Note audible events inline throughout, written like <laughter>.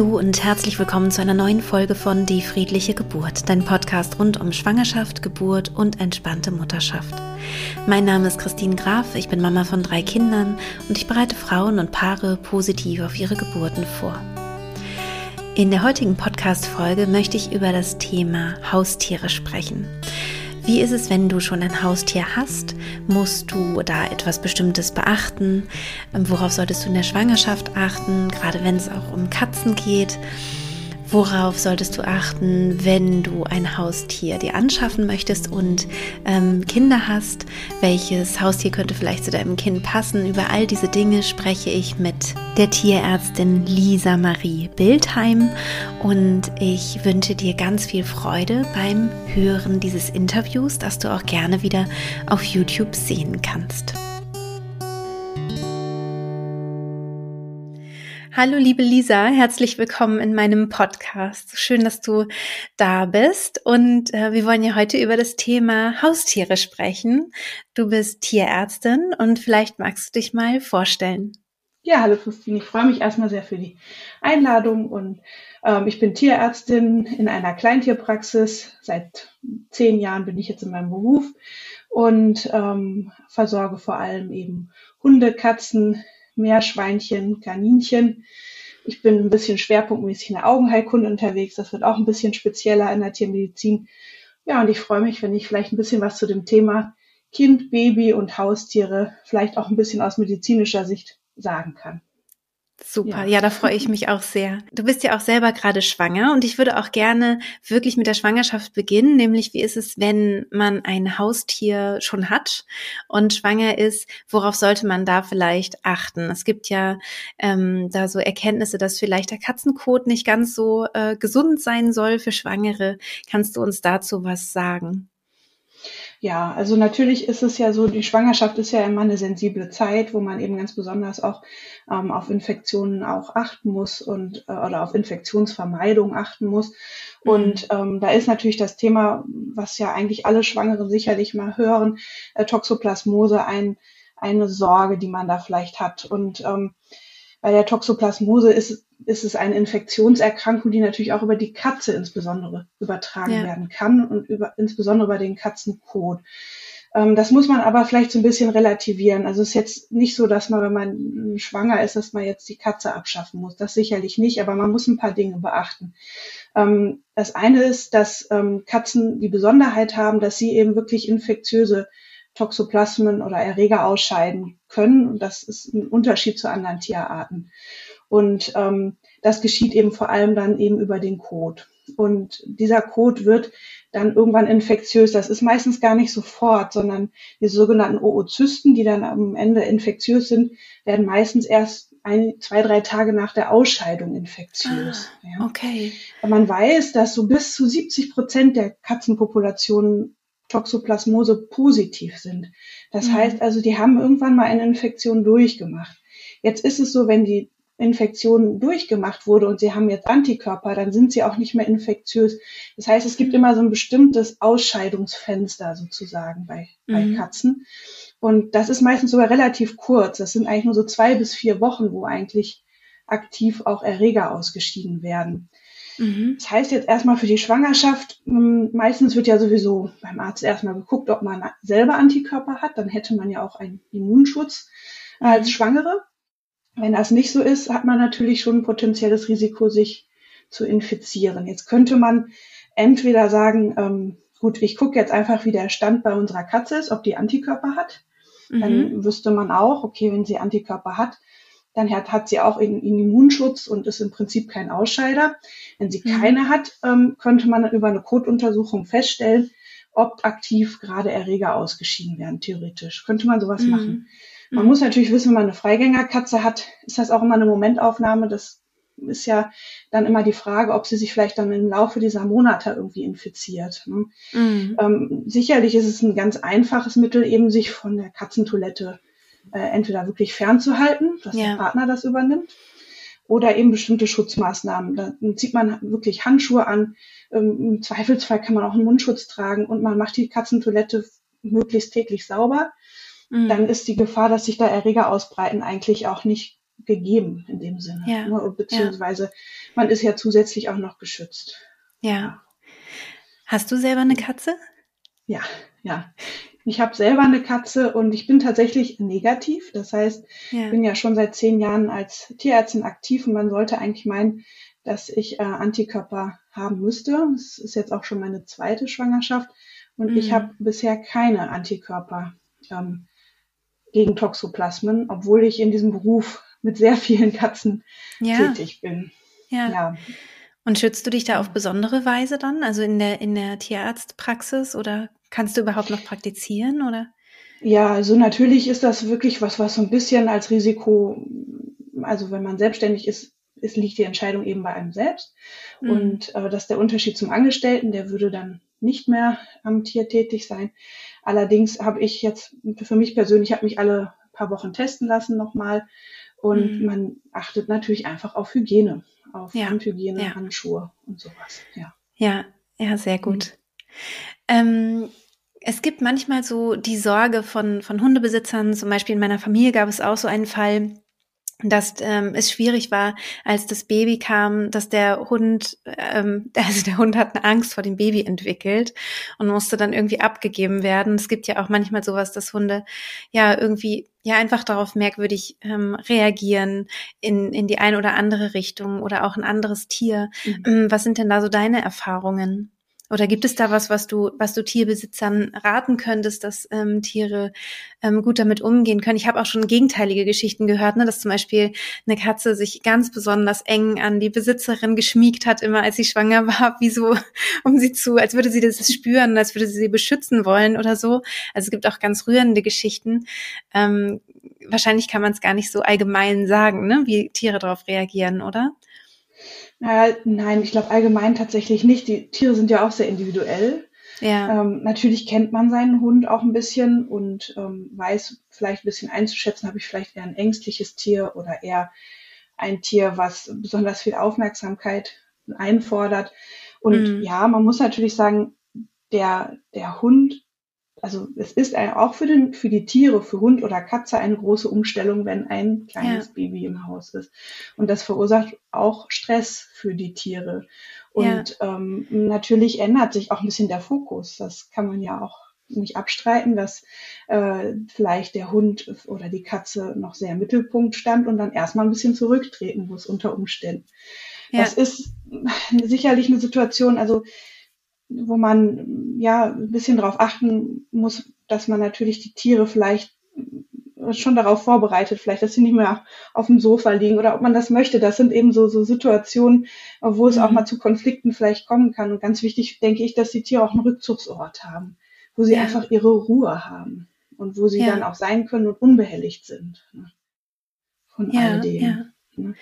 Hallo und herzlich willkommen zu einer neuen Folge von Die friedliche Geburt, dein Podcast rund um Schwangerschaft, Geburt und entspannte Mutterschaft. Mein Name ist Christine Graf, ich bin Mama von drei Kindern und ich bereite Frauen und Paare positiv auf ihre Geburten vor. In der heutigen Podcast-Folge möchte ich über das Thema Haustiere sprechen. Wie ist es, wenn du schon ein Haustier hast? Musst du da etwas Bestimmtes beachten? Worauf solltest du in der Schwangerschaft achten, gerade wenn es auch um Katzen geht? Worauf solltest du achten, wenn du ein Haustier dir anschaffen möchtest und ähm, Kinder hast? Welches Haustier könnte vielleicht zu deinem Kind passen? Über all diese Dinge spreche ich mit der Tierärztin Lisa Marie Bildheim und ich wünsche dir ganz viel Freude beim Hören dieses Interviews, das du auch gerne wieder auf YouTube sehen kannst. Hallo liebe Lisa, herzlich willkommen in meinem Podcast. Schön, dass du da bist und äh, wir wollen ja heute über das Thema Haustiere sprechen. Du bist Tierärztin und vielleicht magst du dich mal vorstellen. Ja, hallo Christine, ich freue mich erstmal sehr für die Einladung und ähm, ich bin Tierärztin in einer Kleintierpraxis. Seit zehn Jahren bin ich jetzt in meinem Beruf und ähm, versorge vor allem eben Hunde, Katzen, Meerschweinchen, Kaninchen. Ich bin ein bisschen schwerpunktmäßig in der Augenheilkunde unterwegs. Das wird auch ein bisschen spezieller in der Tiermedizin. Ja, und ich freue mich, wenn ich vielleicht ein bisschen was zu dem Thema Kind, Baby und Haustiere vielleicht auch ein bisschen aus medizinischer Sicht sagen kann. Super, ja. ja, da freue ich mich auch sehr. Du bist ja auch selber gerade schwanger und ich würde auch gerne wirklich mit der Schwangerschaft beginnen, nämlich wie ist es, wenn man ein Haustier schon hat und schwanger ist, worauf sollte man da vielleicht achten? Es gibt ja ähm, da so Erkenntnisse, dass vielleicht der Katzenkot nicht ganz so äh, gesund sein soll für Schwangere. Kannst du uns dazu was sagen? Ja, also natürlich ist es ja so, die Schwangerschaft ist ja immer eine sensible Zeit, wo man eben ganz besonders auch ähm, auf Infektionen auch achten muss und äh, oder auf Infektionsvermeidung achten muss. Mhm. Und ähm, da ist natürlich das Thema, was ja eigentlich alle Schwangeren sicherlich mal hören, äh, Toxoplasmose ein, eine Sorge, die man da vielleicht hat. Und ähm, bei der Toxoplasmose ist, ist es eine Infektionserkrankung, die natürlich auch über die Katze insbesondere übertragen ja. werden kann und über, insbesondere über den Katzenkot. Ähm, das muss man aber vielleicht so ein bisschen relativieren. Also es ist jetzt nicht so, dass man, wenn man schwanger ist, dass man jetzt die Katze abschaffen muss. Das sicherlich nicht, aber man muss ein paar Dinge beachten. Ähm, das eine ist, dass ähm, Katzen die Besonderheit haben, dass sie eben wirklich infektiöse Toxoplasmen oder Erreger ausscheiden können. Und das ist ein Unterschied zu anderen Tierarten. Und ähm, das geschieht eben vor allem dann eben über den Kot. Und dieser Kot wird dann irgendwann infektiös. Das ist meistens gar nicht sofort, sondern die sogenannten Oozysten, die dann am Ende infektiös sind, werden meistens erst ein, zwei, drei Tage nach der Ausscheidung infektiös. Ah, ja. Okay. Man weiß, dass so bis zu 70 Prozent der Katzenpopulationen Toxoplasmose positiv sind. Das mhm. heißt also, die haben irgendwann mal eine Infektion durchgemacht. Jetzt ist es so, wenn die Infektion durchgemacht wurde und sie haben jetzt Antikörper, dann sind sie auch nicht mehr infektiös. Das heißt, es gibt immer so ein bestimmtes Ausscheidungsfenster sozusagen bei, mhm. bei Katzen. Und das ist meistens sogar relativ kurz. Das sind eigentlich nur so zwei bis vier Wochen, wo eigentlich aktiv auch Erreger ausgeschieden werden. Mhm. Das heißt jetzt erstmal für die Schwangerschaft, hm, meistens wird ja sowieso beim Arzt erstmal geguckt, ob man selber Antikörper hat. Dann hätte man ja auch einen Immunschutz als mhm. Schwangere. Wenn das nicht so ist, hat man natürlich schon ein potenzielles Risiko, sich zu infizieren. Jetzt könnte man entweder sagen, ähm, gut, ich gucke jetzt einfach, wie der Stand bei unserer Katze ist, ob die Antikörper hat. Mhm. Dann wüsste man auch, okay, wenn sie Antikörper hat, dann hat, hat sie auch einen Immunschutz und ist im Prinzip kein Ausscheider. Wenn sie mhm. keine hat, ähm, könnte man über eine Kotuntersuchung feststellen, ob aktiv gerade Erreger ausgeschieden werden, theoretisch. Könnte man sowas mhm. machen. Man mhm. muss natürlich wissen, wenn man eine Freigängerkatze hat, ist das auch immer eine Momentaufnahme. Das ist ja dann immer die Frage, ob sie sich vielleicht dann im Laufe dieser Monate irgendwie infiziert. Ne? Mhm. Ähm, sicherlich ist es ein ganz einfaches Mittel, eben sich von der Katzentoilette äh, entweder wirklich fernzuhalten, dass ja. der Partner das übernimmt, oder eben bestimmte Schutzmaßnahmen. Da zieht man wirklich Handschuhe an. Ähm, Im Zweifelsfall kann man auch einen Mundschutz tragen und man macht die Katzentoilette möglichst täglich sauber. Mhm. Dann ist die Gefahr, dass sich da Erreger ausbreiten, eigentlich auch nicht gegeben in dem Sinne. Ja. Ne? Beziehungsweise ja. man ist ja zusätzlich auch noch geschützt. Ja. Hast du selber eine Katze? Ja, ja. Ich habe selber eine Katze und ich bin tatsächlich negativ. Das heißt, ja. ich bin ja schon seit zehn Jahren als Tierärztin aktiv und man sollte eigentlich meinen, dass ich äh, Antikörper haben müsste. Das ist jetzt auch schon meine zweite Schwangerschaft und mhm. ich habe bisher keine Antikörper ähm, gegen Toxoplasmen, obwohl ich in diesem Beruf mit sehr vielen Katzen ja. tätig bin. Ja. ja. Und schützt du dich da auf besondere Weise dann, also in der in der Tierarztpraxis oder kannst du überhaupt noch praktizieren oder? Ja, also natürlich ist das wirklich was, was so ein bisschen als Risiko, also wenn man selbstständig ist, es liegt die Entscheidung eben bei einem selbst. Mhm. Und äh, das ist der Unterschied zum Angestellten, der würde dann nicht mehr am Tier tätig sein. Allerdings habe ich jetzt für mich persönlich, habe mich alle paar Wochen testen lassen nochmal. Und mhm. man achtet natürlich einfach auf Hygiene, auf ja. Handhygiene, ja. Handschuhe und sowas. Ja, ja, ja sehr gut. Mhm. Ähm, es gibt manchmal so die Sorge von, von Hundebesitzern, zum Beispiel in meiner Familie gab es auch so einen Fall, dass ähm, es schwierig war, als das Baby kam, dass der Hund, ähm, <laughs> also der Hund hat eine Angst vor dem Baby entwickelt und musste dann irgendwie abgegeben werden. Es gibt ja auch manchmal sowas, dass Hunde ja irgendwie ja einfach darauf merkwürdig ähm, reagieren in, in die eine oder andere Richtung oder auch ein anderes Tier. Mhm. Ähm, was sind denn da so deine Erfahrungen? Oder gibt es da was, was du, was du Tierbesitzern raten könntest, dass ähm, Tiere ähm, gut damit umgehen können? Ich habe auch schon gegenteilige Geschichten gehört, ne, dass zum Beispiel eine Katze sich ganz besonders eng an die Besitzerin geschmiegt hat, immer als sie schwanger war, <laughs> wie so, um sie zu, als würde sie das spüren, als würde sie sie beschützen wollen oder so. Also es gibt auch ganz rührende Geschichten. Ähm, wahrscheinlich kann man es gar nicht so allgemein sagen, ne, wie Tiere darauf reagieren, oder? Äh, nein, ich glaube allgemein tatsächlich nicht. Die Tiere sind ja auch sehr individuell. Ja. Ähm, natürlich kennt man seinen Hund auch ein bisschen und ähm, weiß vielleicht ein bisschen einzuschätzen, habe ich vielleicht eher ein ängstliches Tier oder eher ein Tier, was besonders viel Aufmerksamkeit einfordert. Und mhm. ja, man muss natürlich sagen, der, der Hund also es ist auch für, den, für die Tiere, für Hund oder Katze eine große Umstellung, wenn ein kleines ja. Baby im Haus ist. Und das verursacht auch Stress für die Tiere. Und ja. ähm, natürlich ändert sich auch ein bisschen der Fokus. Das kann man ja auch nicht abstreiten, dass äh, vielleicht der Hund oder die Katze noch sehr im Mittelpunkt stand und dann erstmal ein bisschen zurücktreten muss unter Umständen. Ja. Das ist sicherlich eine Situation, also wo man ja ein bisschen darauf achten muss, dass man natürlich die Tiere vielleicht schon darauf vorbereitet, vielleicht, dass sie nicht mehr auf dem Sofa liegen oder ob man das möchte. Das sind eben so, so Situationen, wo es mhm. auch mal zu Konflikten vielleicht kommen kann. Und ganz wichtig, denke ich, dass die Tiere auch einen Rückzugsort haben, wo sie ja. einfach ihre Ruhe haben und wo sie ja. dann auch sein können und unbehelligt sind ne, von ja, all dem. Ne.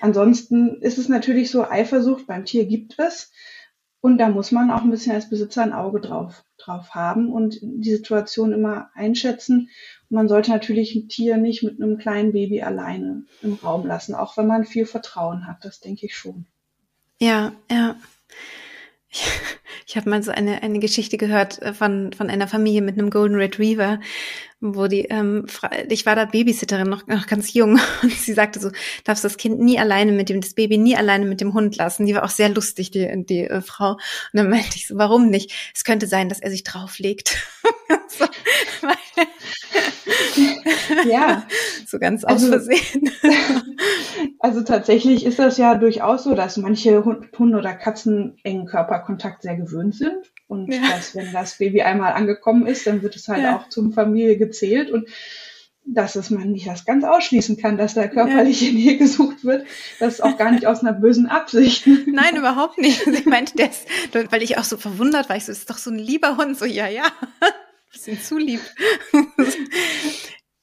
Ansonsten ist es natürlich so, Eifersucht beim Tier gibt es. Und da muss man auch ein bisschen als Besitzer ein Auge drauf, drauf haben und die Situation immer einschätzen. Man sollte natürlich ein Tier nicht mit einem kleinen Baby alleine im Raum lassen, auch wenn man viel Vertrauen hat. Das denke ich schon. Ja, ja. Ich, habe mal so eine, eine Geschichte gehört äh, von, von einer Familie mit einem Golden Retriever, wo die, ähm, ich war da Babysitterin, noch, noch ganz jung, <laughs> und sie sagte so, darfst das Kind nie alleine mit dem, das Baby nie alleine mit dem Hund lassen. Die war auch sehr lustig, die, die äh, Frau. Und dann meinte ich so, warum nicht? Es könnte sein, dass er sich drauflegt. <laughs> so, ja. <laughs> so ganz aus also, Versehen. <laughs> also tatsächlich ist das ja durchaus so, dass manche Hunde oder Katzen engen Körperkontakt sehr gewöhnt sind. Und ja. dass, wenn das Baby einmal angekommen ist, dann wird es halt ja. auch zum Familie gezählt und dass es man nicht das ganz ausschließen kann, dass da körperliche ja. Nähe gesucht wird. Das ist auch gar nicht aus einer bösen Absicht. <laughs> Nein, überhaupt nicht. Sie meinte, das, weil ich auch so verwundert war, ich so, das ist doch so ein lieber Hund, so, ja, ja. <laughs> Bisschen zu lieb.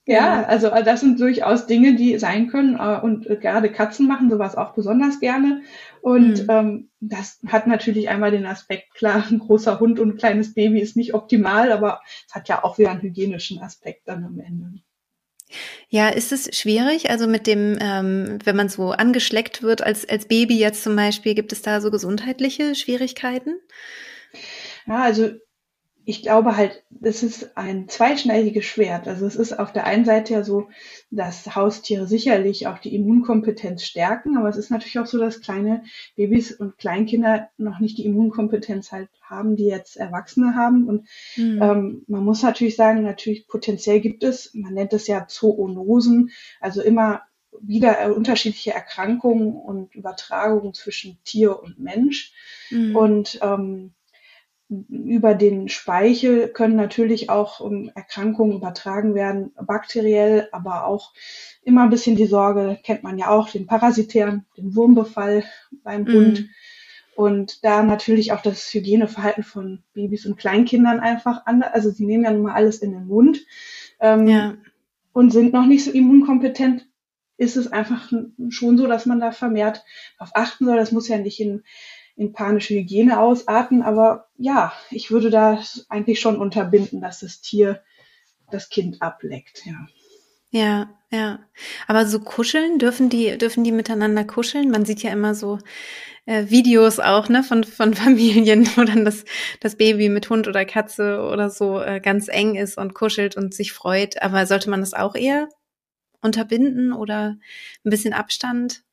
Ja, also äh, das sind durchaus Dinge, die sein können. Äh, und äh, gerade Katzen machen sowas auch besonders gerne. Und mhm. ähm, das hat natürlich einmal den Aspekt, klar, ein großer Hund und ein kleines Baby ist nicht optimal, aber es hat ja auch wieder einen hygienischen Aspekt dann am Ende. Ja, ist es schwierig? Also mit dem, ähm, wenn man so angeschleckt wird als, als Baby jetzt zum Beispiel, gibt es da so gesundheitliche Schwierigkeiten? Ja, also ich glaube halt, es ist ein zweischneidiges Schwert. Also es ist auf der einen Seite ja so, dass Haustiere sicherlich auch die Immunkompetenz stärken, aber es ist natürlich auch so, dass kleine Babys und Kleinkinder noch nicht die Immunkompetenz halt haben, die jetzt Erwachsene haben. Und mhm. ähm, man muss natürlich sagen, natürlich potenziell gibt es, man nennt es ja Zoonosen, also immer wieder unterschiedliche Erkrankungen und Übertragungen zwischen Tier und Mensch. Mhm. Und ähm, über den Speichel können natürlich auch um, Erkrankungen übertragen werden, bakteriell, aber auch immer ein bisschen die Sorge, kennt man ja auch, den parasitären, den Wurmbefall beim mm. Hund. Und da natürlich auch das Hygieneverhalten von Babys und Kleinkindern einfach anders. Also sie nehmen ja nun mal alles in den Mund ähm, ja. und sind noch nicht so immunkompetent. Ist es einfach schon so, dass man da vermehrt darauf achten soll. Das muss ja nicht in in panische Hygiene ausarten. Aber ja, ich würde da eigentlich schon unterbinden, dass das Tier das Kind ableckt, ja. Ja, ja. Aber so kuscheln, dürfen die, dürfen die miteinander kuscheln? Man sieht ja immer so äh, Videos auch, ne, von, von <laughs> Familien, wo dann das, das Baby mit Hund oder Katze oder so äh, ganz eng ist und kuschelt und sich freut. Aber sollte man das auch eher unterbinden oder ein bisschen Abstand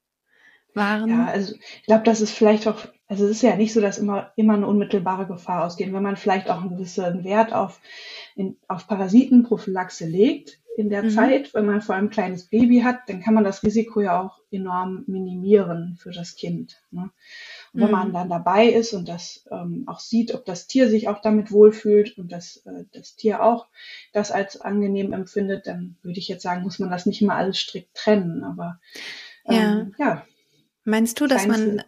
wahren? Ja, also ich glaube, das ist vielleicht auch also es ist ja nicht so, dass immer, immer eine unmittelbare Gefahr ausgeht. Wenn man vielleicht auch einen gewissen Wert auf, in, auf Parasitenprophylaxe legt in der mhm. Zeit, wenn man vor allem ein kleines Baby hat, dann kann man das Risiko ja auch enorm minimieren für das Kind. Ne? Und wenn mhm. man dann dabei ist und das ähm, auch sieht, ob das Tier sich auch damit wohlfühlt und das, äh, das Tier auch das als angenehm empfindet, dann würde ich jetzt sagen, muss man das nicht immer alles strikt trennen. Aber ähm, ja. ja. Meinst du, dass man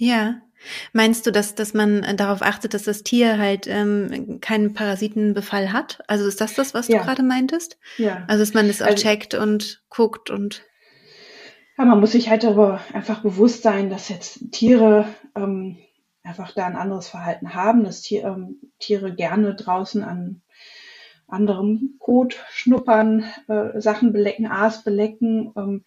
ja, Meinst du, dass, dass man äh, darauf achtet, dass das Tier halt ähm, keinen Parasitenbefall hat? Also ist das das, was ja. du gerade meintest? Ja. Also dass man es auch also, checkt und guckt und. Ja, man muss sich halt darüber einfach bewusst sein, dass jetzt Tiere ähm, einfach da ein anderes Verhalten haben, dass Tier, ähm, Tiere gerne draußen an anderem Kot schnuppern, äh, Sachen belecken, Aas belecken. Ähm,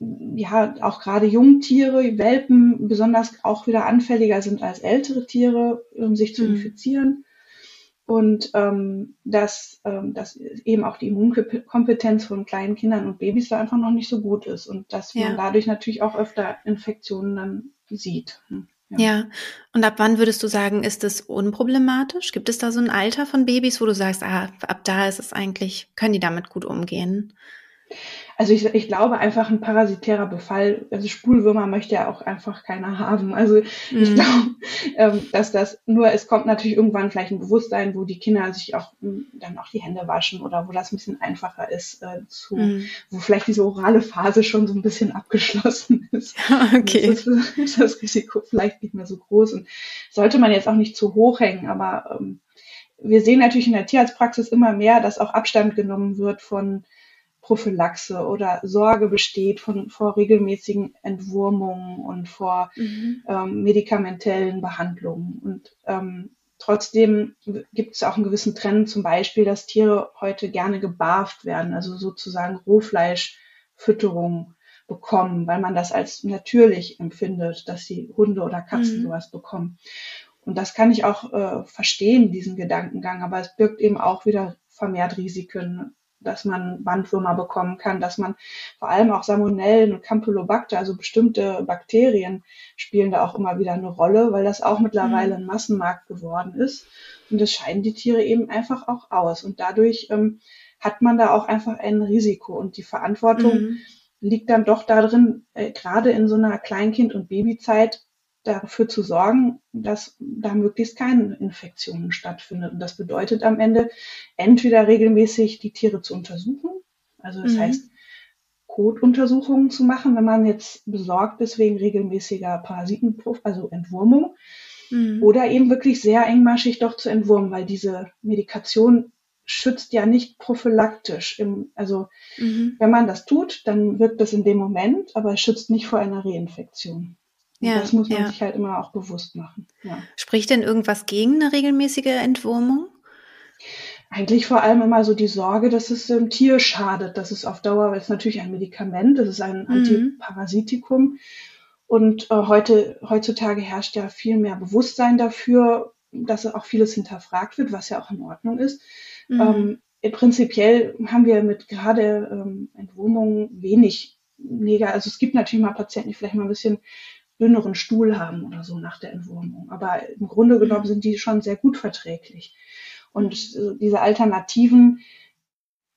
ja auch gerade Jungtiere, Welpen besonders auch wieder anfälliger sind als ältere Tiere, um sich zu mhm. infizieren. Und ähm, dass, ähm, dass eben auch die Immunkompetenz von kleinen Kindern und Babys da einfach noch nicht so gut ist und dass ja. man dadurch natürlich auch öfter Infektionen dann sieht. Hm, ja. ja. und ab wann würdest du sagen, ist es unproblematisch? Gibt es da so ein Alter von Babys, wo du sagst, ah, ab da ist es eigentlich, können die damit gut umgehen? Also ich, ich glaube einfach ein parasitärer Befall, also Spulwürmer möchte ja auch einfach keiner haben. Also mhm. ich glaube, ähm, dass das nur, es kommt natürlich irgendwann vielleicht ein Bewusstsein, wo die Kinder sich auch m, hm, dann auch die Hände waschen oder wo das ein bisschen einfacher ist, äh, zu, mhm. wo vielleicht diese orale Phase schon so ein bisschen abgeschlossen <laughs> ist. <laughs> okay. Ist, ist das Risiko vielleicht nicht mehr so groß und sollte man jetzt auch nicht zu hoch hängen, aber ähm, wir sehen natürlich in der Tierarztpraxis immer mehr, dass auch Abstand genommen wird von Prophylaxe oder Sorge besteht von, vor regelmäßigen Entwurmungen und vor mhm. ähm, medikamentellen Behandlungen. Und ähm, trotzdem gibt es auch einen gewissen Trend, zum Beispiel, dass Tiere heute gerne gebarft werden, also sozusagen Rohfleischfütterung bekommen, weil man das als natürlich empfindet, dass die Hunde oder Katzen mhm. sowas bekommen. Und das kann ich auch äh, verstehen, diesen Gedankengang, aber es birgt eben auch wieder vermehrt Risiken dass man Bandwürmer bekommen kann, dass man vor allem auch Salmonellen und Campylobacter, also bestimmte Bakterien spielen da auch immer wieder eine Rolle, weil das auch mittlerweile mhm. ein Massenmarkt geworden ist. Und das scheiden die Tiere eben einfach auch aus. Und dadurch ähm, hat man da auch einfach ein Risiko. Und die Verantwortung mhm. liegt dann doch darin, äh, gerade in so einer Kleinkind- und Babyzeit, dafür zu sorgen, dass da möglichst keine Infektionen stattfindet. Und das bedeutet am Ende entweder regelmäßig die Tiere zu untersuchen, also das mhm. heißt Kotuntersuchungen zu machen, wenn man jetzt besorgt ist wegen regelmäßiger Parasitenprof, also Entwurmung, mhm. oder eben wirklich sehr engmaschig doch zu entwurmen, weil diese Medikation schützt ja nicht prophylaktisch. Im, also mhm. wenn man das tut, dann wirkt das in dem Moment, aber es schützt nicht vor einer Reinfektion. Ja, das muss man ja. sich halt immer auch bewusst machen. Ja. Spricht denn irgendwas gegen eine regelmäßige Entwurmung? Eigentlich vor allem immer so die Sorge, dass es dem Tier schadet. Das ist auf Dauer, weil es natürlich ein Medikament, das ist ein mhm. Antiparasitikum. Und äh, heute, heutzutage herrscht ja viel mehr Bewusstsein dafür, dass auch vieles hinterfragt wird, was ja auch in Ordnung ist. Mhm. Ähm, prinzipiell haben wir mit gerade ähm, Entwurmungen wenig Neger. Also es gibt natürlich mal Patienten, die vielleicht mal ein bisschen dünneren Stuhl haben oder so nach der Entwurmung. Aber im Grunde mhm. genommen sind die schon sehr gut verträglich. Und äh, diese Alternativen,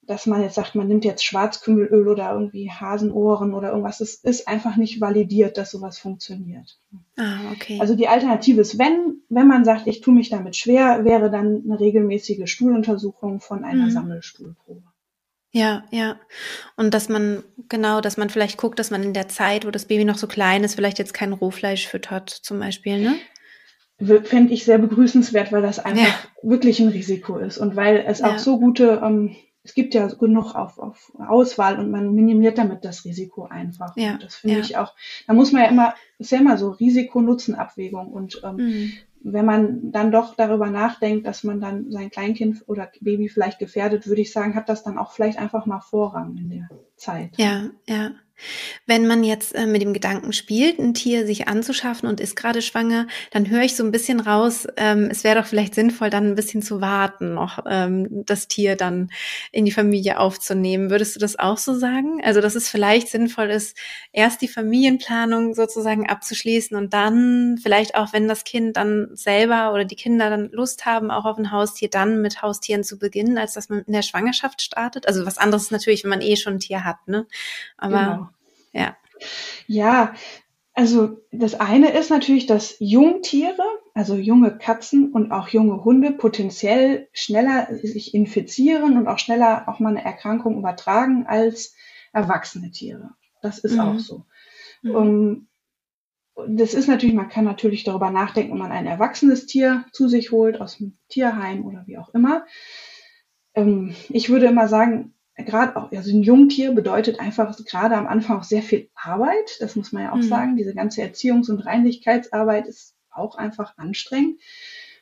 dass man jetzt sagt, man nimmt jetzt Schwarzkümmelöl oder irgendwie Hasenohren oder irgendwas, das ist einfach nicht validiert, dass sowas funktioniert. Ah, okay. Also die Alternative ist, wenn, wenn man sagt, ich tue mich damit schwer, wäre dann eine regelmäßige Stuhluntersuchung von einer mhm. Sammelstuhlprobe. Ja, ja. Und dass man, genau, dass man vielleicht guckt, dass man in der Zeit, wo das Baby noch so klein ist, vielleicht jetzt kein Rohfleisch füttert, zum Beispiel, ne? Fände ich sehr begrüßenswert, weil das einfach ja. wirklich ein Risiko ist und weil es ja. auch so gute, ähm, es gibt ja genug auf, auf Auswahl und man minimiert damit das Risiko einfach. Ja. Und das finde ja. ich auch, da muss man ja immer, ist ja immer so Risiko-Nutzen-Abwägung und ähm, mhm wenn man dann doch darüber nachdenkt, dass man dann sein Kleinkind oder Baby vielleicht gefährdet, würde ich sagen, hat das dann auch vielleicht einfach mal Vorrang in der Zeit. Ja, ja. Wenn man jetzt äh, mit dem Gedanken spielt, ein Tier sich anzuschaffen und ist gerade schwanger, dann höre ich so ein bisschen raus, ähm, es wäre doch vielleicht sinnvoll, dann ein bisschen zu warten, noch ähm, das Tier dann in die Familie aufzunehmen. Würdest du das auch so sagen? Also, dass es vielleicht sinnvoll ist, erst die Familienplanung sozusagen abzuschließen und dann vielleicht auch, wenn das Kind dann selber oder die Kinder dann Lust haben, auch auf ein Haustier, dann mit Haustieren zu beginnen, als dass man in der Schwangerschaft startet. Also was anderes ist natürlich, wenn man eh schon ein Tier hat, ne? Aber genau. Ja. Ja, also das eine ist natürlich, dass Jungtiere, also junge Katzen und auch junge Hunde potenziell schneller sich infizieren und auch schneller auch mal eine Erkrankung übertragen als erwachsene Tiere. Das ist mhm. auch so. Mhm. Um, das ist natürlich, man kann natürlich darüber nachdenken, ob man ein erwachsenes Tier zu sich holt aus dem Tierheim oder wie auch immer. Ähm, ich würde immer sagen, gerade auch, also ein Jungtier bedeutet einfach gerade am Anfang auch sehr viel Arbeit. Das muss man ja auch mhm. sagen. Diese ganze Erziehungs- und Reinlichkeitsarbeit ist auch einfach anstrengend.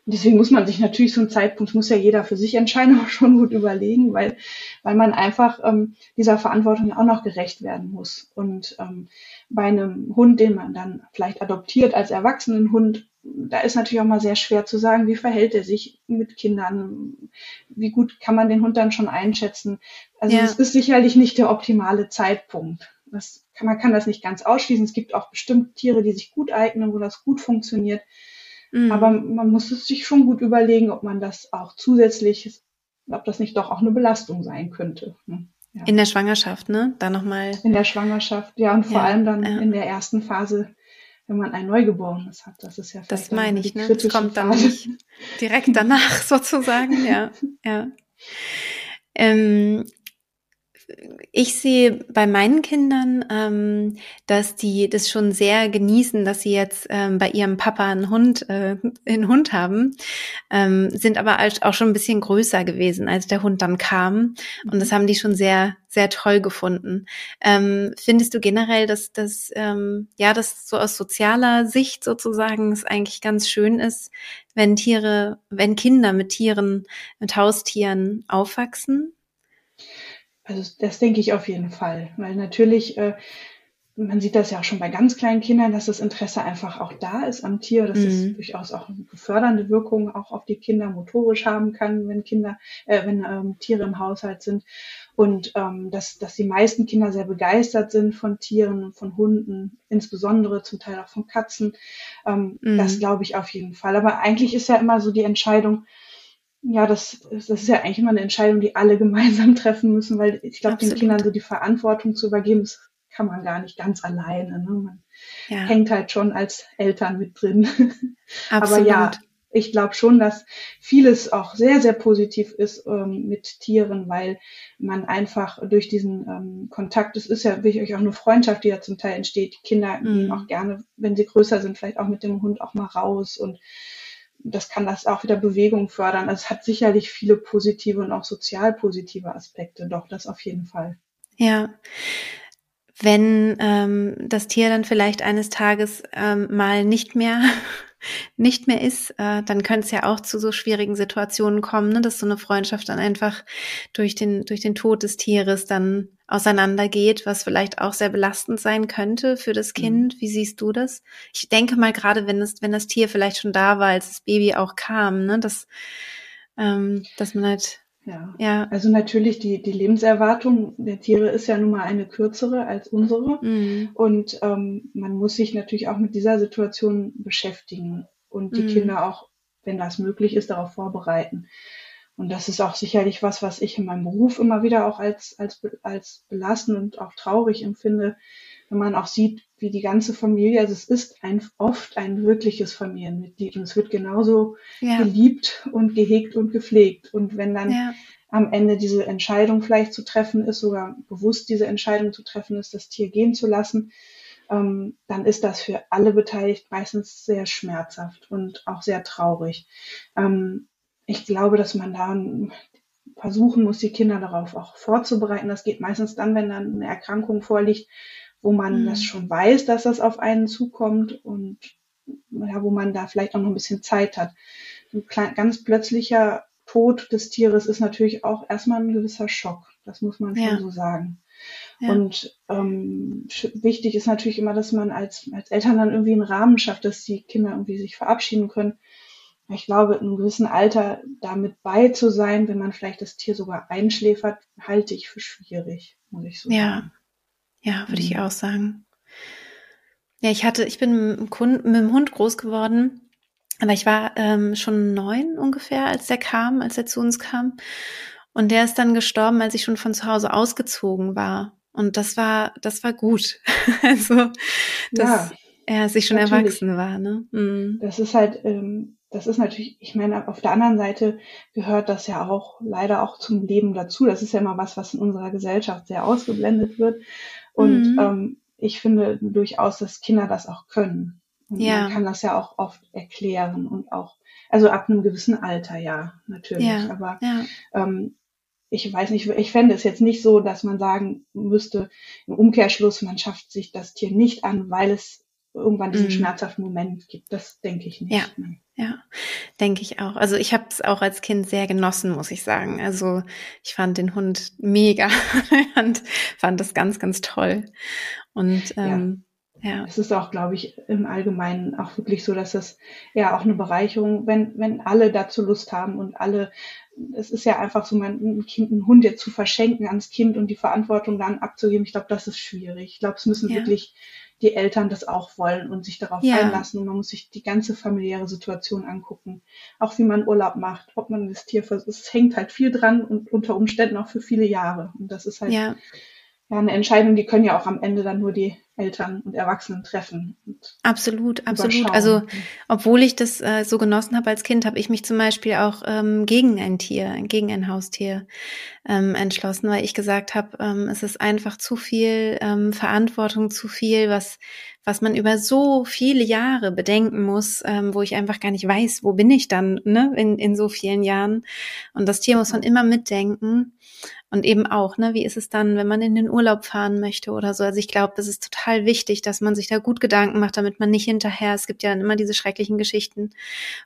Und deswegen muss man sich natürlich so einen Zeitpunkt, muss ja jeder für sich entscheiden, <laughs> auch schon gut überlegen, weil, weil man einfach ähm, dieser Verantwortung auch noch gerecht werden muss. Und ähm, bei einem Hund, den man dann vielleicht adoptiert als erwachsenen Hund, da ist natürlich auch mal sehr schwer zu sagen, wie verhält er sich mit Kindern, wie gut kann man den Hund dann schon einschätzen. Also es ja. ist sicherlich nicht der optimale Zeitpunkt. Das kann, man kann das nicht ganz ausschließen. Es gibt auch bestimmt Tiere, die sich gut eignen, wo das gut funktioniert. Mhm. Aber man muss es sich schon gut überlegen, ob man das auch zusätzlich, ob das nicht doch auch eine Belastung sein könnte. Ne? Ja. In der Schwangerschaft, ne? Da nochmal. In der Schwangerschaft, ja, und vor ja, allem dann in der ersten Phase, wenn man ein Neugeborenes hat. Das ist ja Das meine ich, ne? Das kommt dann nicht direkt danach <laughs> sozusagen, ja, ja. Ähm, ich sehe bei meinen Kindern, ähm, dass die das schon sehr genießen, dass sie jetzt ähm, bei ihrem Papa einen Hund, äh, einen Hund haben, ähm, sind aber auch schon ein bisschen größer gewesen, als der Hund dann kam. Und das haben die schon sehr, sehr toll gefunden. Ähm, findest du generell, dass das, ähm, ja, das so aus sozialer Sicht sozusagen es eigentlich ganz schön ist, wenn Tiere, wenn Kinder mit Tieren, mit Haustieren aufwachsen? Also das denke ich auf jeden Fall, weil natürlich, äh, man sieht das ja auch schon bei ganz kleinen Kindern, dass das Interesse einfach auch da ist am Tier, dass es mhm. durchaus auch eine fördernde Wirkung auch auf die Kinder motorisch haben kann, wenn Kinder, äh, wenn ähm, Tiere im Haushalt sind und ähm, dass, dass die meisten Kinder sehr begeistert sind von Tieren und von Hunden, insbesondere zum Teil auch von Katzen. Ähm, mhm. Das glaube ich auf jeden Fall. Aber eigentlich ist ja immer so die Entscheidung, ja, das, das ist ja eigentlich immer eine Entscheidung, die alle <laughs> gemeinsam treffen müssen, weil ich glaube, den Kindern so die Verantwortung zu übergeben, das kann man gar nicht ganz alleine. Ne? Man ja. hängt halt schon als Eltern mit drin. <laughs> Aber ja, ich glaube schon, dass vieles auch sehr, sehr positiv ist ähm, mit Tieren, weil man einfach durch diesen ähm, Kontakt, es ist ja wirklich auch eine Freundschaft, die ja zum Teil entsteht. Die Kinder mhm. gehen auch gerne, wenn sie größer sind, vielleicht auch mit dem Hund auch mal raus und das kann das auch wieder Bewegung fördern. Also es hat sicherlich viele positive und auch sozial positive Aspekte, doch das auf jeden Fall. Ja. Wenn ähm, das Tier dann vielleicht eines Tages ähm, mal nicht mehr <laughs> nicht mehr ist, äh, dann könnte es ja auch zu so schwierigen Situationen kommen, ne, dass so eine Freundschaft dann einfach durch den durch den Tod des Tieres dann auseinandergeht, was vielleicht auch sehr belastend sein könnte für das mhm. Kind. Mhm. Wie siehst du das? Ich denke mal gerade, wenn das, wenn das Tier vielleicht schon da war, als das Baby auch kam, ne, dass, ähm, dass man halt ja. ja. Also natürlich die, die Lebenserwartung der Tiere ist ja nun mal eine kürzere als unsere. Mhm. Und ähm, man muss sich natürlich auch mit dieser Situation beschäftigen und die mhm. Kinder auch, wenn das möglich ist, darauf vorbereiten. Und das ist auch sicherlich was, was ich in meinem Beruf immer wieder auch als, als, als belastend und auch traurig empfinde, wenn man auch sieht, wie die ganze Familie, also es ist ein, oft ein wirkliches Familienmitglied und es wird genauso ja. geliebt und gehegt und gepflegt. Und wenn dann ja. am Ende diese Entscheidung vielleicht zu treffen ist, sogar bewusst diese Entscheidung zu treffen ist, das Tier gehen zu lassen, ähm, dann ist das für alle beteiligt meistens sehr schmerzhaft und auch sehr traurig. Ähm, ich glaube, dass man da versuchen muss, die Kinder darauf auch vorzubereiten. Das geht meistens dann, wenn dann eine Erkrankung vorliegt, wo man mhm. das schon weiß, dass das auf einen zukommt und ja, wo man da vielleicht auch noch ein bisschen Zeit hat. Ein klein, ganz plötzlicher Tod des Tieres ist natürlich auch erstmal ein gewisser Schock. Das muss man ja. schon so sagen. Ja. Und ähm, wichtig ist natürlich immer, dass man als, als Eltern dann irgendwie einen Rahmen schafft, dass die Kinder irgendwie sich verabschieden können. Ich glaube, in einem gewissen Alter damit bei zu sein, wenn man vielleicht das Tier sogar einschläfert, halte ich für schwierig, muss ich so ja. sagen. Ja, würde ich mhm. auch sagen. Ja, ich hatte, ich bin mit dem, Kund, mit dem Hund groß geworden, aber ich war ähm, schon neun ungefähr, als der kam, als er zu uns kam. Und der ist dann gestorben, als ich schon von zu Hause ausgezogen war. Und das war, das war gut. <laughs> also, dass ja, er sich schon natürlich. erwachsen war. Ne? Mhm. Das ist halt, ähm, das ist natürlich, ich meine, auf der anderen Seite gehört das ja auch leider auch zum Leben dazu. Das ist ja immer was, was in unserer Gesellschaft sehr ausgeblendet wird. Und mhm. ähm, ich finde durchaus, dass Kinder das auch können. Und ja. man kann das ja auch oft erklären und auch, also ab einem gewissen Alter, ja, natürlich. Ja. Aber ja. Ähm, ich weiß nicht, ich fände es jetzt nicht so, dass man sagen müsste, im Umkehrschluss, man schafft sich das Tier nicht an, weil es irgendwann diesen mhm. schmerzhaften Moment gibt. Das denke ich nicht. Ja, ja, denke ich auch. Also ich habe es auch als Kind sehr genossen, muss ich sagen. Also ich fand den Hund mega <laughs> und fand das ganz, ganz toll. Und ähm, ja. ja. Es ist auch, glaube ich, im Allgemeinen auch wirklich so, dass es ja auch eine Bereicherung, wenn, wenn alle dazu Lust haben und alle, es ist ja einfach so, mein Kind, einen Hund jetzt zu verschenken ans Kind und die Verantwortung dann abzugeben, ich glaube, das ist schwierig. Ich glaube, es müssen ja. wirklich die Eltern das auch wollen und sich darauf ja. einlassen. Und man muss sich die ganze familiäre Situation angucken. Auch wie man Urlaub macht, ob man das Tier versucht. Es hängt halt viel dran und unter Umständen auch für viele Jahre. Und das ist halt ja. ja eine Entscheidung, die können ja auch am Ende dann nur die Eltern und Erwachsenen treffen. absolut, absolut. Also obwohl ich das äh, so genossen habe als Kind, habe ich mich zum Beispiel auch ähm, gegen ein Tier, gegen ein Haustier ähm, entschlossen, weil ich gesagt habe, ähm, es ist einfach zu viel ähm, Verantwortung, zu viel, was was man über so viele Jahre bedenken muss, ähm, wo ich einfach gar nicht weiß, wo bin ich dann ne, in, in so vielen Jahren. Und das Tier muss man immer mitdenken. Und eben auch, ne, wie ist es dann, wenn man in den Urlaub fahren möchte oder so. Also ich glaube, das ist total wichtig, dass man sich da gut Gedanken macht, damit man nicht hinterher, es gibt ja dann immer diese schrecklichen Geschichten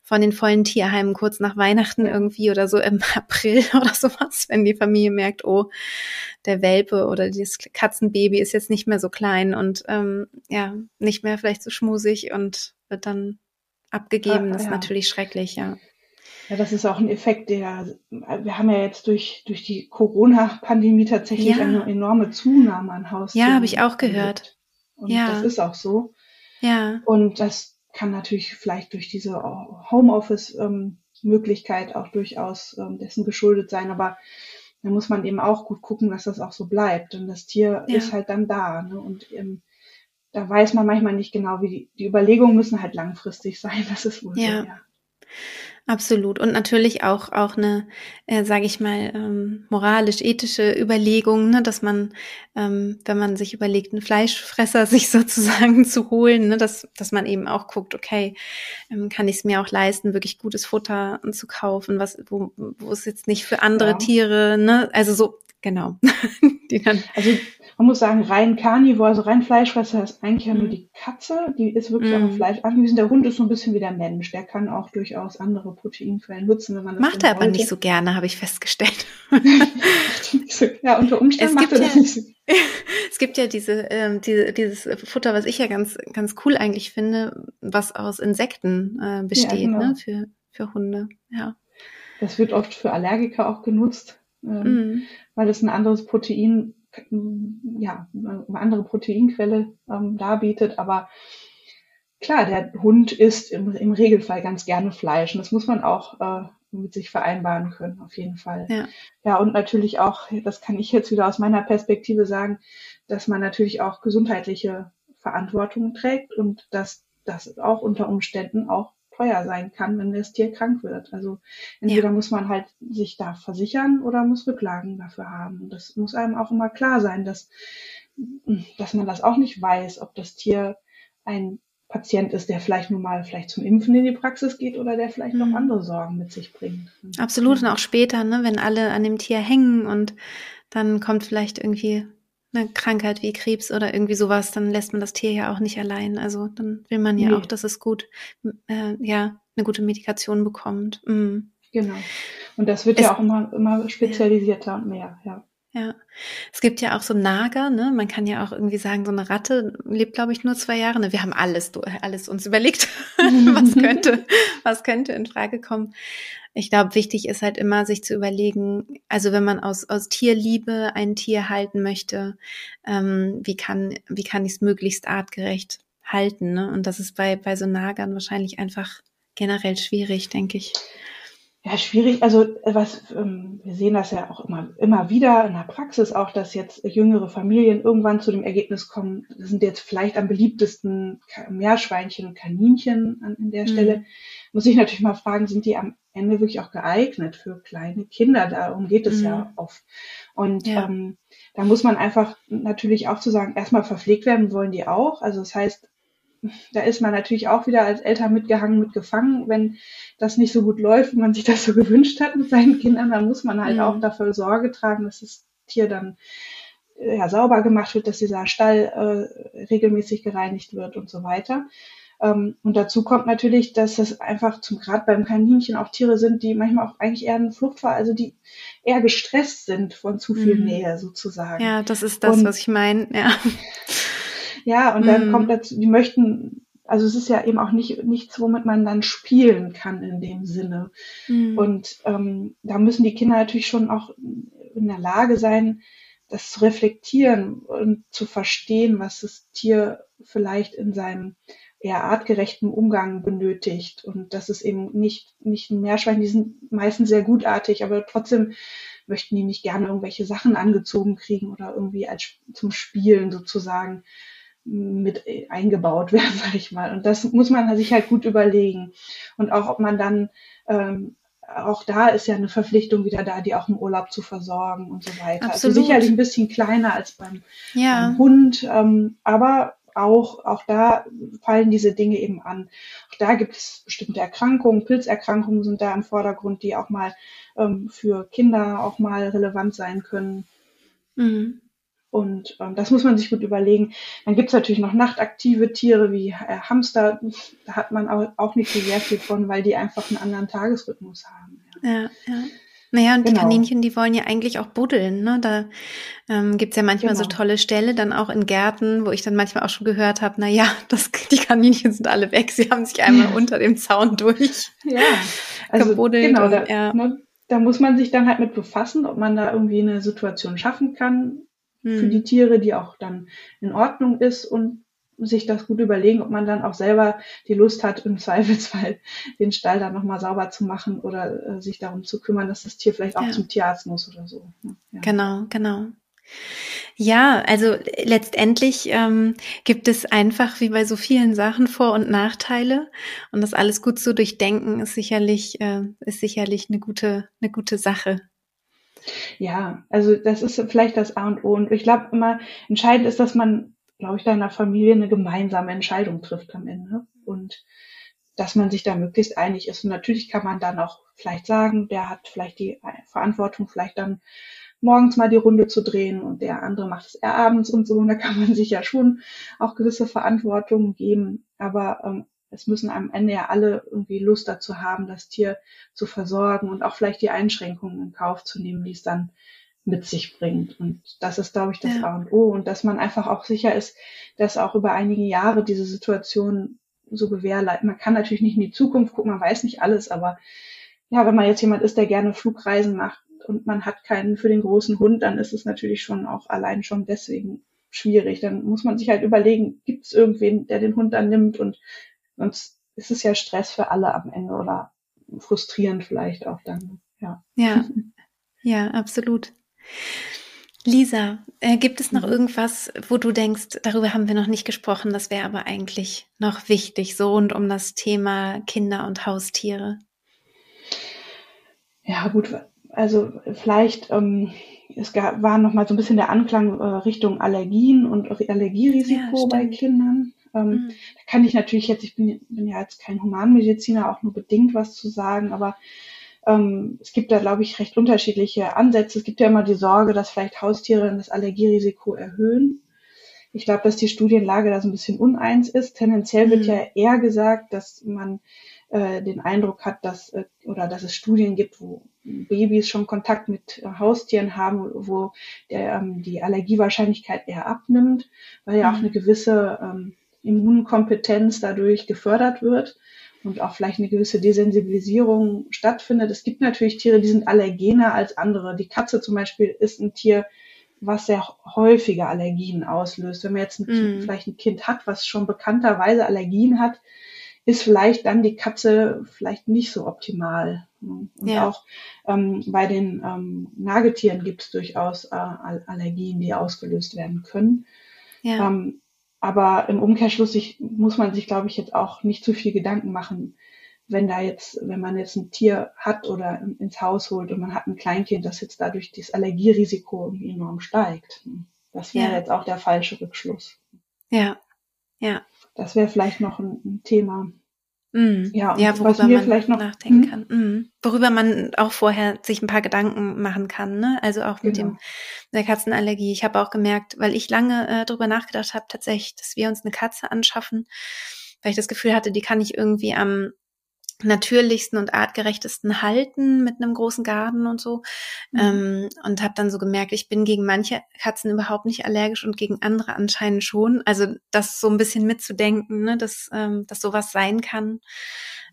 von den vollen Tierheimen kurz nach Weihnachten irgendwie oder so im <laughs> April oder sowas, wenn die Familie merkt, oh, der Welpe oder das Katzenbaby ist jetzt nicht mehr so klein und ähm, ja, nicht mehr vielleicht so schmusig und wird dann abgegeben. Ja, das ist ja. natürlich schrecklich, ja. Ja, das ist auch ein Effekt, der, wir haben ja jetzt durch, durch die Corona-Pandemie tatsächlich ja. eine enorme Zunahme an Haustieren. Ja, habe ich auch gehört. Und ja. das ist auch so. Ja. Und das kann natürlich vielleicht durch diese Homeoffice-Möglichkeit ähm, auch durchaus ähm, dessen geschuldet sein, aber da muss man eben auch gut gucken, dass das auch so bleibt. Und das Tier ja. ist halt dann da. Ne? Und ähm, da weiß man manchmal nicht genau, wie die, die Überlegungen müssen halt langfristig <laughs> sein. Das ist wohl ja. so, ja. Absolut. Und natürlich auch, auch eine, äh, sage ich mal, ähm, moralisch-ethische Überlegung, ne, dass man, ähm, wenn man sich überlegt, einen Fleischfresser <laughs> sich sozusagen zu holen, ne, dass, dass man eben auch guckt, okay, ähm, kann ich es mir auch leisten, wirklich gutes Futter zu kaufen, was, wo, wo es jetzt nicht für andere ja. Tiere, ne, also so, genau. <laughs> Die dann also man muss sagen, rein Carnivore, also rein Fleischfresser ist eigentlich ja nur mhm. die Katze, die ist wirklich mm. auf Fleisch angewiesen. Der Hund ist so ein bisschen wie der Mensch, der kann auch durchaus andere Proteinquellen nutzen, wenn man das Macht er aber nicht so gerne, habe ich festgestellt. <laughs> ja, unter Umständen macht er das ja, nicht so. <laughs> es gibt ja diese, ähm, diese, dieses Futter, was ich ja ganz, ganz cool eigentlich finde, was aus Insekten äh, besteht, ja, genau. ne, für, für Hunde, ja. Das wird oft für Allergiker auch genutzt, ähm, mm. weil es ein anderes Protein ja, eine andere Proteinquelle ähm, darbietet. Aber klar, der Hund isst im, im Regelfall ganz gerne Fleisch und das muss man auch äh, mit sich vereinbaren können, auf jeden Fall. Ja. ja, und natürlich auch, das kann ich jetzt wieder aus meiner Perspektive sagen, dass man natürlich auch gesundheitliche Verantwortung trägt und dass das auch unter Umständen auch teuer sein kann, wenn das Tier krank wird. Also entweder ja. muss man halt sich da versichern oder muss Rücklagen dafür haben. Das muss einem auch immer klar sein, dass, dass man das auch nicht weiß, ob das Tier ein Patient ist, der vielleicht nur mal vielleicht zum Impfen in die Praxis geht oder der vielleicht noch mhm. andere Sorgen mit sich bringt. Absolut und auch später, ne, wenn alle an dem Tier hängen und dann kommt vielleicht irgendwie eine Krankheit wie Krebs oder irgendwie sowas, dann lässt man das Tier ja auch nicht allein. Also dann will man ja nee. auch, dass es gut, äh, ja, eine gute Medikation bekommt. Mhm. Genau. Und das wird es, ja auch immer, immer spezialisierter ja. und mehr, ja. Ja, es gibt ja auch so Nager, ne? Man kann ja auch irgendwie sagen, so eine Ratte lebt, glaube ich, nur zwei Jahre. Ne? Wir haben alles, alles uns überlegt, <laughs> was <laughs> könnte, was könnte in Frage kommen ich glaube, wichtig ist halt immer, sich zu überlegen, also wenn man aus, aus Tierliebe ein Tier halten möchte, ähm, wie kann, wie kann ich es möglichst artgerecht halten? Ne? Und das ist bei, bei so Nagern wahrscheinlich einfach generell schwierig, denke ich. Ja, schwierig. Also was ähm, wir sehen das ja auch immer immer wieder in der Praxis auch, dass jetzt jüngere Familien irgendwann zu dem Ergebnis kommen, das sind jetzt vielleicht am beliebtesten Meerschweinchen und Kaninchen an, an der Stelle. Mhm. Muss ich natürlich mal fragen, sind die am Ende wirklich auch geeignet für kleine Kinder? Darum geht es mhm. ja oft. Und ja. Ähm, da muss man einfach natürlich auch zu sagen, erstmal verpflegt werden wollen die auch. Also das heißt, da ist man natürlich auch wieder als Eltern mitgehangen, mitgefangen. Wenn das nicht so gut läuft, wie man sich das so gewünscht hat mit seinen Kindern, dann muss man halt mhm. auch dafür Sorge tragen, dass das Tier dann äh, ja, sauber gemacht wird, dass dieser Stall äh, regelmäßig gereinigt wird und so weiter. Ähm, und dazu kommt natürlich, dass das einfach zum gerade beim Kaninchen auch Tiere sind, die manchmal auch eigentlich eher eine Flucht war, also die eher gestresst sind von zu viel mhm. Nähe sozusagen. Ja, das ist das, und, was ich meine. Ja. Ja, und dann mhm. kommt dazu, die möchten, also es ist ja eben auch nicht nichts, womit man dann spielen kann in dem Sinne. Mhm. Und ähm, da müssen die Kinder natürlich schon auch in der Lage sein, das zu reflektieren und zu verstehen, was das Tier vielleicht in seinem eher artgerechten Umgang benötigt. Und das ist eben nicht, nicht ein Meerschwein, die sind meistens sehr gutartig, aber trotzdem möchten die nicht gerne irgendwelche Sachen angezogen kriegen oder irgendwie als zum Spielen sozusagen mit eingebaut <laughs> werden, sage ich mal. Und das muss man sich halt gut überlegen. Und auch, ob man dann, ähm, auch da ist ja eine Verpflichtung wieder da, die auch im Urlaub zu versorgen und so weiter. Also Absolut. Also sicherlich ein bisschen kleiner als beim, ja. beim Hund, ähm, aber auch, auch da fallen diese Dinge eben an. Auch da gibt es bestimmte Erkrankungen, Pilzerkrankungen sind da im Vordergrund, die auch mal ähm, für Kinder auch mal relevant sein können. Mhm. Und ähm, das muss man sich gut überlegen. Dann gibt es natürlich noch nachtaktive Tiere wie äh, Hamster. Da hat man auch, auch nicht so sehr viel von, weil die einfach einen anderen Tagesrhythmus haben. Ja, ja. ja. Naja, und genau. die Kaninchen, die wollen ja eigentlich auch buddeln. Ne? Da ähm, gibt ja manchmal genau. so tolle Ställe, dann auch in Gärten, wo ich dann manchmal auch schon gehört habe, na ja, das, die Kaninchen sind alle weg. Sie haben sich einmal unter dem Zaun durch ja, also, gebuddelt. Genau, und, da, ja. ne, da muss man sich dann halt mit befassen, ob man da irgendwie eine Situation schaffen kann, hm. für die hm. Tiere, die auch dann in Ordnung ist und sich das gut überlegen, ob man dann auch selber die Lust hat, im <laughs> Zweifelsfall den Stall dann nochmal sauber zu machen oder äh, sich darum zu kümmern, dass das Tier vielleicht auch ja. zum Tierarzt muss oder so. Ne? Ja. Genau, genau. Ja, also letztendlich ähm, gibt es einfach wie bei so vielen Sachen Vor- und Nachteile und das alles gut zu durchdenken ist sicherlich äh, ist sicherlich eine gute eine gute Sache. Ja, also das ist vielleicht das A und O. Und ich glaube immer, entscheidend ist, dass man, glaube ich, da in der Familie eine gemeinsame Entscheidung trifft am Ende. Und dass man sich da möglichst einig ist. Und natürlich kann man dann auch vielleicht sagen, der hat vielleicht die Verantwortung, vielleicht dann morgens mal die Runde zu drehen und der andere macht es eher abends und so. Und da kann man sich ja schon auch gewisse Verantwortung geben. Aber ähm, es müssen am Ende ja alle irgendwie Lust dazu haben, das Tier zu versorgen und auch vielleicht die Einschränkungen in Kauf zu nehmen, die es dann mit sich bringt. Und das ist, glaube ich, das ja. A und O. Und dass man einfach auch sicher ist, dass auch über einige Jahre diese Situation so gewährleisten. Man kann natürlich nicht in die Zukunft gucken, man weiß nicht alles, aber ja, wenn man jetzt jemand ist, der gerne Flugreisen macht und man hat keinen für den großen Hund, dann ist es natürlich schon auch allein schon deswegen schwierig. Dann muss man sich halt überlegen, gibt es irgendwen, der den Hund dann nimmt und sonst ist es ja Stress für alle am Ende oder frustrierend vielleicht auch dann. Ja, ja, <laughs> ja absolut. Lisa, äh, gibt es noch mhm. irgendwas, wo du denkst, darüber haben wir noch nicht gesprochen, das wäre aber eigentlich noch wichtig, so und um das Thema Kinder und Haustiere? Ja, gut, also vielleicht, ähm, es gab, war noch mal so ein bisschen der Anklang äh, Richtung Allergien und Allergierisiko ja, bei Kindern. Ähm, mhm. Da kann ich natürlich jetzt, ich bin, bin ja jetzt kein Humanmediziner, auch nur bedingt was zu sagen, aber ähm, es gibt da, glaube ich, recht unterschiedliche Ansätze. Es gibt ja immer die Sorge, dass vielleicht Haustiere das Allergierisiko erhöhen. Ich glaube, dass die Studienlage da so ein bisschen uneins ist. Tendenziell wird mhm. ja eher gesagt, dass man äh, den Eindruck hat, dass äh, oder dass es Studien gibt, wo Babys schon Kontakt mit äh, Haustieren haben, wo der, ähm, die Allergiewahrscheinlichkeit eher abnimmt, weil ja auch mhm. eine gewisse ähm, Immunkompetenz dadurch gefördert wird und auch vielleicht eine gewisse Desensibilisierung stattfindet. Es gibt natürlich Tiere, die sind allergener als andere. Die Katze zum Beispiel ist ein Tier, was sehr häufige Allergien auslöst. Wenn man jetzt ein, mm. vielleicht ein Kind hat, was schon bekannterweise Allergien hat, ist vielleicht dann die Katze vielleicht nicht so optimal. Und ja. auch ähm, bei den ähm, Nagetieren gibt es durchaus äh, Allergien, die ausgelöst werden können. Ja. Ähm, aber im Umkehrschluss ich, muss man sich, glaube ich, jetzt auch nicht zu viel Gedanken machen, wenn da jetzt, wenn man jetzt ein Tier hat oder ins Haus holt und man hat ein Kleinkind, das jetzt dadurch das Allergierisiko enorm steigt. Das wäre ja. jetzt auch der falsche Rückschluss. Ja, ja. Das wäre vielleicht noch ein, ein Thema. Mm, ja, ja, worüber man vielleicht noch nachdenken hm? kann. Mm, worüber man auch vorher sich ein paar Gedanken machen kann, ne? Also auch mit genau. dem der Katzenallergie. Ich habe auch gemerkt, weil ich lange äh, drüber nachgedacht habe, tatsächlich, dass wir uns eine Katze anschaffen, weil ich das Gefühl hatte, die kann ich irgendwie am natürlichsten und artgerechtesten halten mit einem großen Garten und so. Mhm. Ähm, und habe dann so gemerkt, ich bin gegen manche Katzen überhaupt nicht allergisch und gegen andere anscheinend schon. Also das so ein bisschen mitzudenken, ne, dass, ähm, dass sowas sein kann.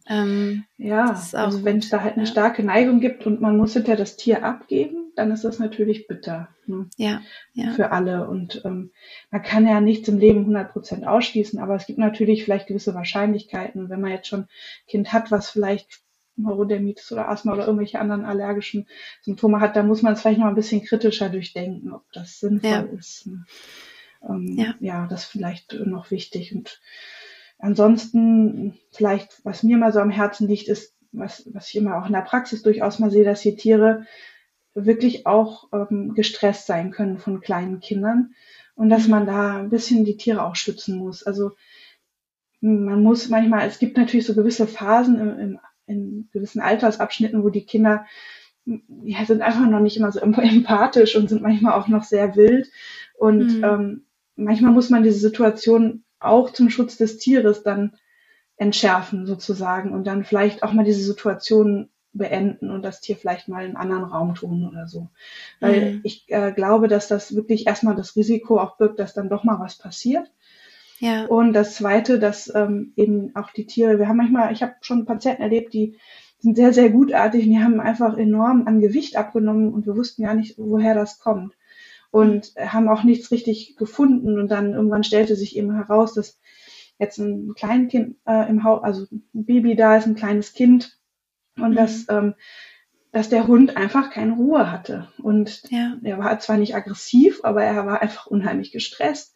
Ähm, ja, also wenn es da halt eine starke Neigung gibt und man muss hinter das Tier abgeben, dann ist das natürlich bitter. Ne? Ja, ja. Für alle. Und ähm, man kann ja nichts im Leben 100% ausschließen, aber es gibt natürlich vielleicht gewisse Wahrscheinlichkeiten. Wenn man jetzt schon ein Kind hat, was vielleicht Neurodermitis oder Asthma oder irgendwelche anderen allergischen Symptome hat, da muss man es vielleicht noch ein bisschen kritischer durchdenken, ob das sinnvoll ja. ist. Ne? Ähm, ja. ja, das ist vielleicht noch wichtig. Und Ansonsten vielleicht, was mir mal so am Herzen liegt, ist, was, was ich immer auch in der Praxis durchaus mal sehe, dass hier Tiere wirklich auch ähm, gestresst sein können von kleinen Kindern und dass man da ein bisschen die Tiere auch schützen muss. Also man muss manchmal, es gibt natürlich so gewisse Phasen im, im, in gewissen Altersabschnitten, wo die Kinder ja, sind einfach noch nicht immer so <laughs> empathisch und sind manchmal auch noch sehr wild. Und mhm. ähm, manchmal muss man diese Situation auch zum Schutz des Tieres dann entschärfen sozusagen und dann vielleicht auch mal diese Situation beenden und das Tier vielleicht mal in einen anderen Raum tun oder so. Weil mhm. ich äh, glaube, dass das wirklich erstmal das Risiko auch birgt, dass dann doch mal was passiert. Ja. Und das Zweite, dass ähm, eben auch die Tiere, wir haben manchmal, ich habe schon Patienten erlebt, die sind sehr, sehr gutartig und die haben einfach enorm an Gewicht abgenommen und wir wussten ja nicht, woher das kommt und haben auch nichts richtig gefunden. Und dann irgendwann stellte sich eben heraus, dass jetzt ein Kleinkind äh, im Haus, also ein Baby da ist, ein kleines Kind und mhm. dass, ähm, dass der Hund einfach keine Ruhe hatte. Und ja. er war zwar nicht aggressiv, aber er war einfach unheimlich gestresst.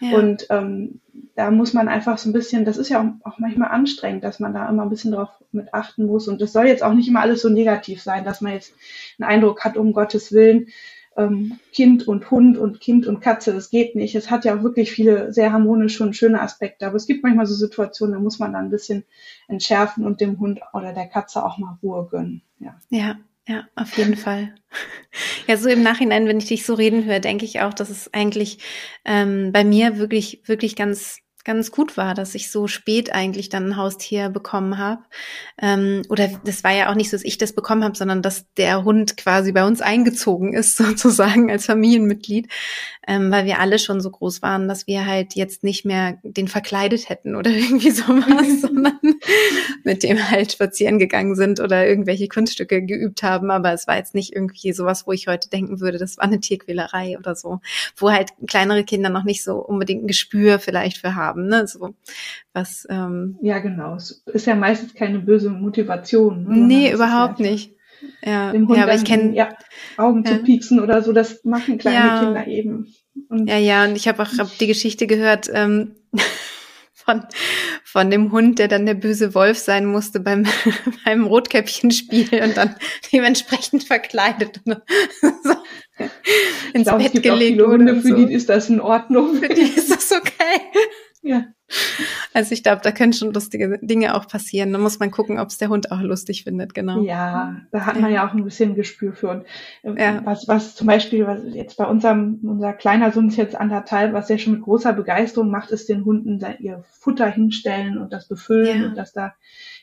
Ja. Und ähm, da muss man einfach so ein bisschen, das ist ja auch, auch, manchmal anstrengend, dass man da immer ein bisschen drauf mit achten muss. Und das soll jetzt auch nicht immer alles so negativ sein, dass man jetzt einen Eindruck hat, um Gottes Willen, ähm, Kind und Hund und Kind und Katze, das geht nicht. Es hat ja wirklich viele sehr harmonische und schöne Aspekte, aber es gibt manchmal so Situationen, da muss man dann ein bisschen entschärfen und dem Hund oder der Katze auch mal Ruhe gönnen. Ja. ja. Ja, auf jeden Fall. Ja, so im Nachhinein, wenn ich dich so reden höre, denke ich auch, dass es eigentlich ähm, bei mir wirklich, wirklich ganz ganz gut war, dass ich so spät eigentlich dann ein Haustier bekommen habe. Ähm, oder das war ja auch nicht so, dass ich das bekommen habe, sondern dass der Hund quasi bei uns eingezogen ist, <laughs> sozusagen als Familienmitglied, ähm, weil wir alle schon so groß waren, dass wir halt jetzt nicht mehr den verkleidet hätten oder <laughs> irgendwie sowas, <laughs> sondern mit dem halt spazieren gegangen sind oder irgendwelche Kunststücke geübt haben. Aber es war jetzt nicht irgendwie sowas, wo ich heute denken würde, das war eine Tierquälerei oder so, wo halt kleinere Kinder noch nicht so unbedingt ein Gespür vielleicht für haben haben, ne? So was. Ähm, ja, genau. Es ist ja meistens keine böse Motivation. Ne? Nee, überhaupt nicht. Ja, dem Hund ja, aber ich kenne ja, Augen ja. zu pieksen oder so, das machen kleine ja. Kinder eben. Und ja, ja, und ich habe auch hab die Geschichte gehört ähm, <laughs> von von dem Hund, der dann der böse Wolf sein musste beim <laughs> beim Rotkäppchenspiel und dann <laughs> dementsprechend verkleidet und so ins glaub, Bett gelegt wurde. Für so. die ist das in Ordnung. Für die ist das okay. Ja. Also ich glaube, da können schon lustige Dinge auch passieren. Da muss man gucken, ob es der Hund auch lustig findet, genau. Ja, da hat man ja, ja auch ein bisschen Gespür für. Und äh, ja. was, was zum Beispiel, was jetzt bei unserem, unser kleiner Sohn ist jetzt anderthalb, was er schon mit großer Begeisterung macht, ist den Hunden ihr Futter hinstellen und das befüllen ja. und das da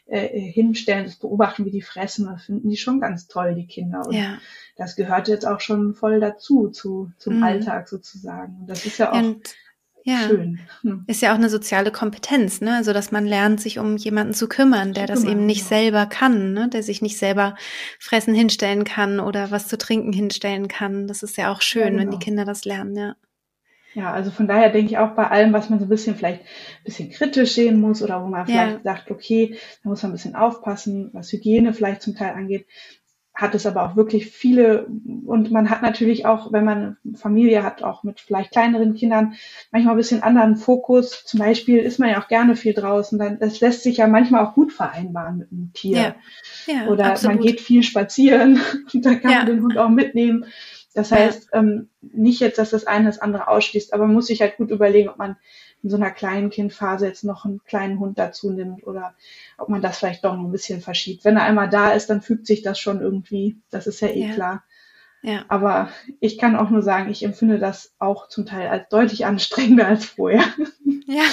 äh, hinstellen, das beobachten, wie die fressen. Das finden die schon ganz toll, die Kinder. Und ja. das gehört jetzt auch schon voll dazu, zu, zum mhm. Alltag sozusagen. Und das ist ja auch. Und ja. Schön. Hm. Ist ja auch eine soziale Kompetenz, ne? Also dass man lernt, sich um jemanden zu kümmern, der zu das kümmern, eben nicht ja. selber kann, ne? Der sich nicht selber fressen hinstellen kann oder was zu trinken hinstellen kann. Das ist ja auch schön, ja, genau. wenn die genau. Kinder das lernen, ja. Ja, also von daher denke ich auch bei allem, was man so ein bisschen vielleicht ein bisschen kritisch sehen muss oder wo man vielleicht sagt, okay, da muss man ein bisschen aufpassen, was Hygiene vielleicht zum Teil angeht, hat es aber auch wirklich viele und man hat natürlich auch, wenn man Familie hat, auch mit vielleicht kleineren Kindern, manchmal ein bisschen anderen Fokus. Zum Beispiel ist man ja auch gerne viel draußen. Dann, das lässt sich ja manchmal auch gut vereinbaren mit einem Tier. Ja, ja, Oder absolut. man geht viel spazieren <laughs> und da kann ja. man den Hund auch mitnehmen. Das heißt, ähm, nicht jetzt, dass das eine das andere ausschließt, aber man muss sich halt gut überlegen, ob man in so einer kleinen Kindphase jetzt noch einen kleinen Hund dazu nimmt oder ob man das vielleicht doch noch ein bisschen verschiebt. Wenn er einmal da ist, dann fügt sich das schon irgendwie. Das ist ja eh ja. klar. Ja. Aber ich kann auch nur sagen, ich empfinde das auch zum Teil als deutlich anstrengender als vorher. Ja.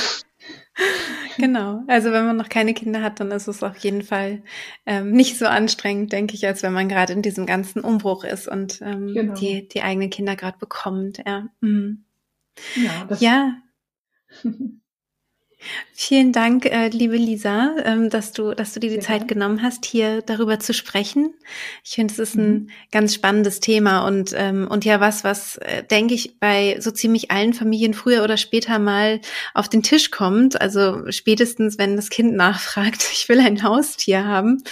Genau. Also wenn man noch keine Kinder hat, dann ist es auf jeden Fall ähm, nicht so anstrengend, denke ich, als wenn man gerade in diesem ganzen Umbruch ist und ähm, genau. die, die eigenen Kinder gerade bekommt. Ja. Mhm. Ja, das ja. <laughs> Vielen Dank, äh, liebe Lisa, ähm, dass du, dass du dir die Sehr Zeit genommen hast, hier darüber zu sprechen. Ich finde, es ist ein mhm. ganz spannendes Thema und ähm, und ja was, was äh, denke ich bei so ziemlich allen Familien früher oder später mal auf den Tisch kommt. Also spätestens, wenn das Kind nachfragt, <laughs> ich will ein Haustier haben.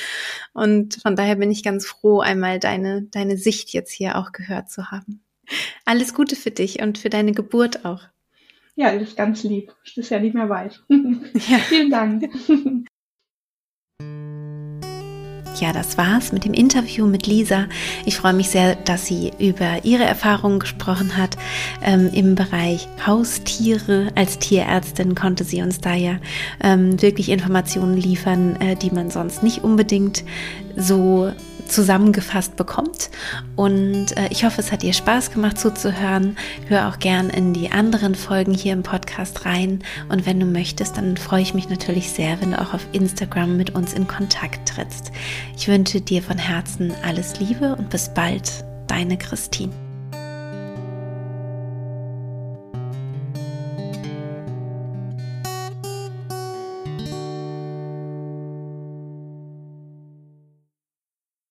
Und von daher bin ich ganz froh, einmal deine deine Sicht jetzt hier auch gehört zu haben. Alles Gute für dich und für deine Geburt auch. Ja, das ist ganz lieb. Das ist ja nicht mehr weit. <laughs> Ja. Vielen Dank. Ja, das war's mit dem Interview mit Lisa. Ich freue mich sehr, dass sie über ihre Erfahrungen gesprochen hat ähm, im Bereich Haustiere. Als Tierärztin konnte sie uns da ja ähm, wirklich Informationen liefern, äh, die man sonst nicht unbedingt so zusammengefasst bekommt. Und äh, ich hoffe, es hat dir Spaß gemacht zuzuhören. Hör auch gern in die anderen Folgen hier im Podcast rein. Und wenn du möchtest, dann freue ich mich natürlich sehr, wenn du auch auf Instagram mit uns in Kontakt trittst. Ich wünsche dir von Herzen alles Liebe und bis bald, deine Christine.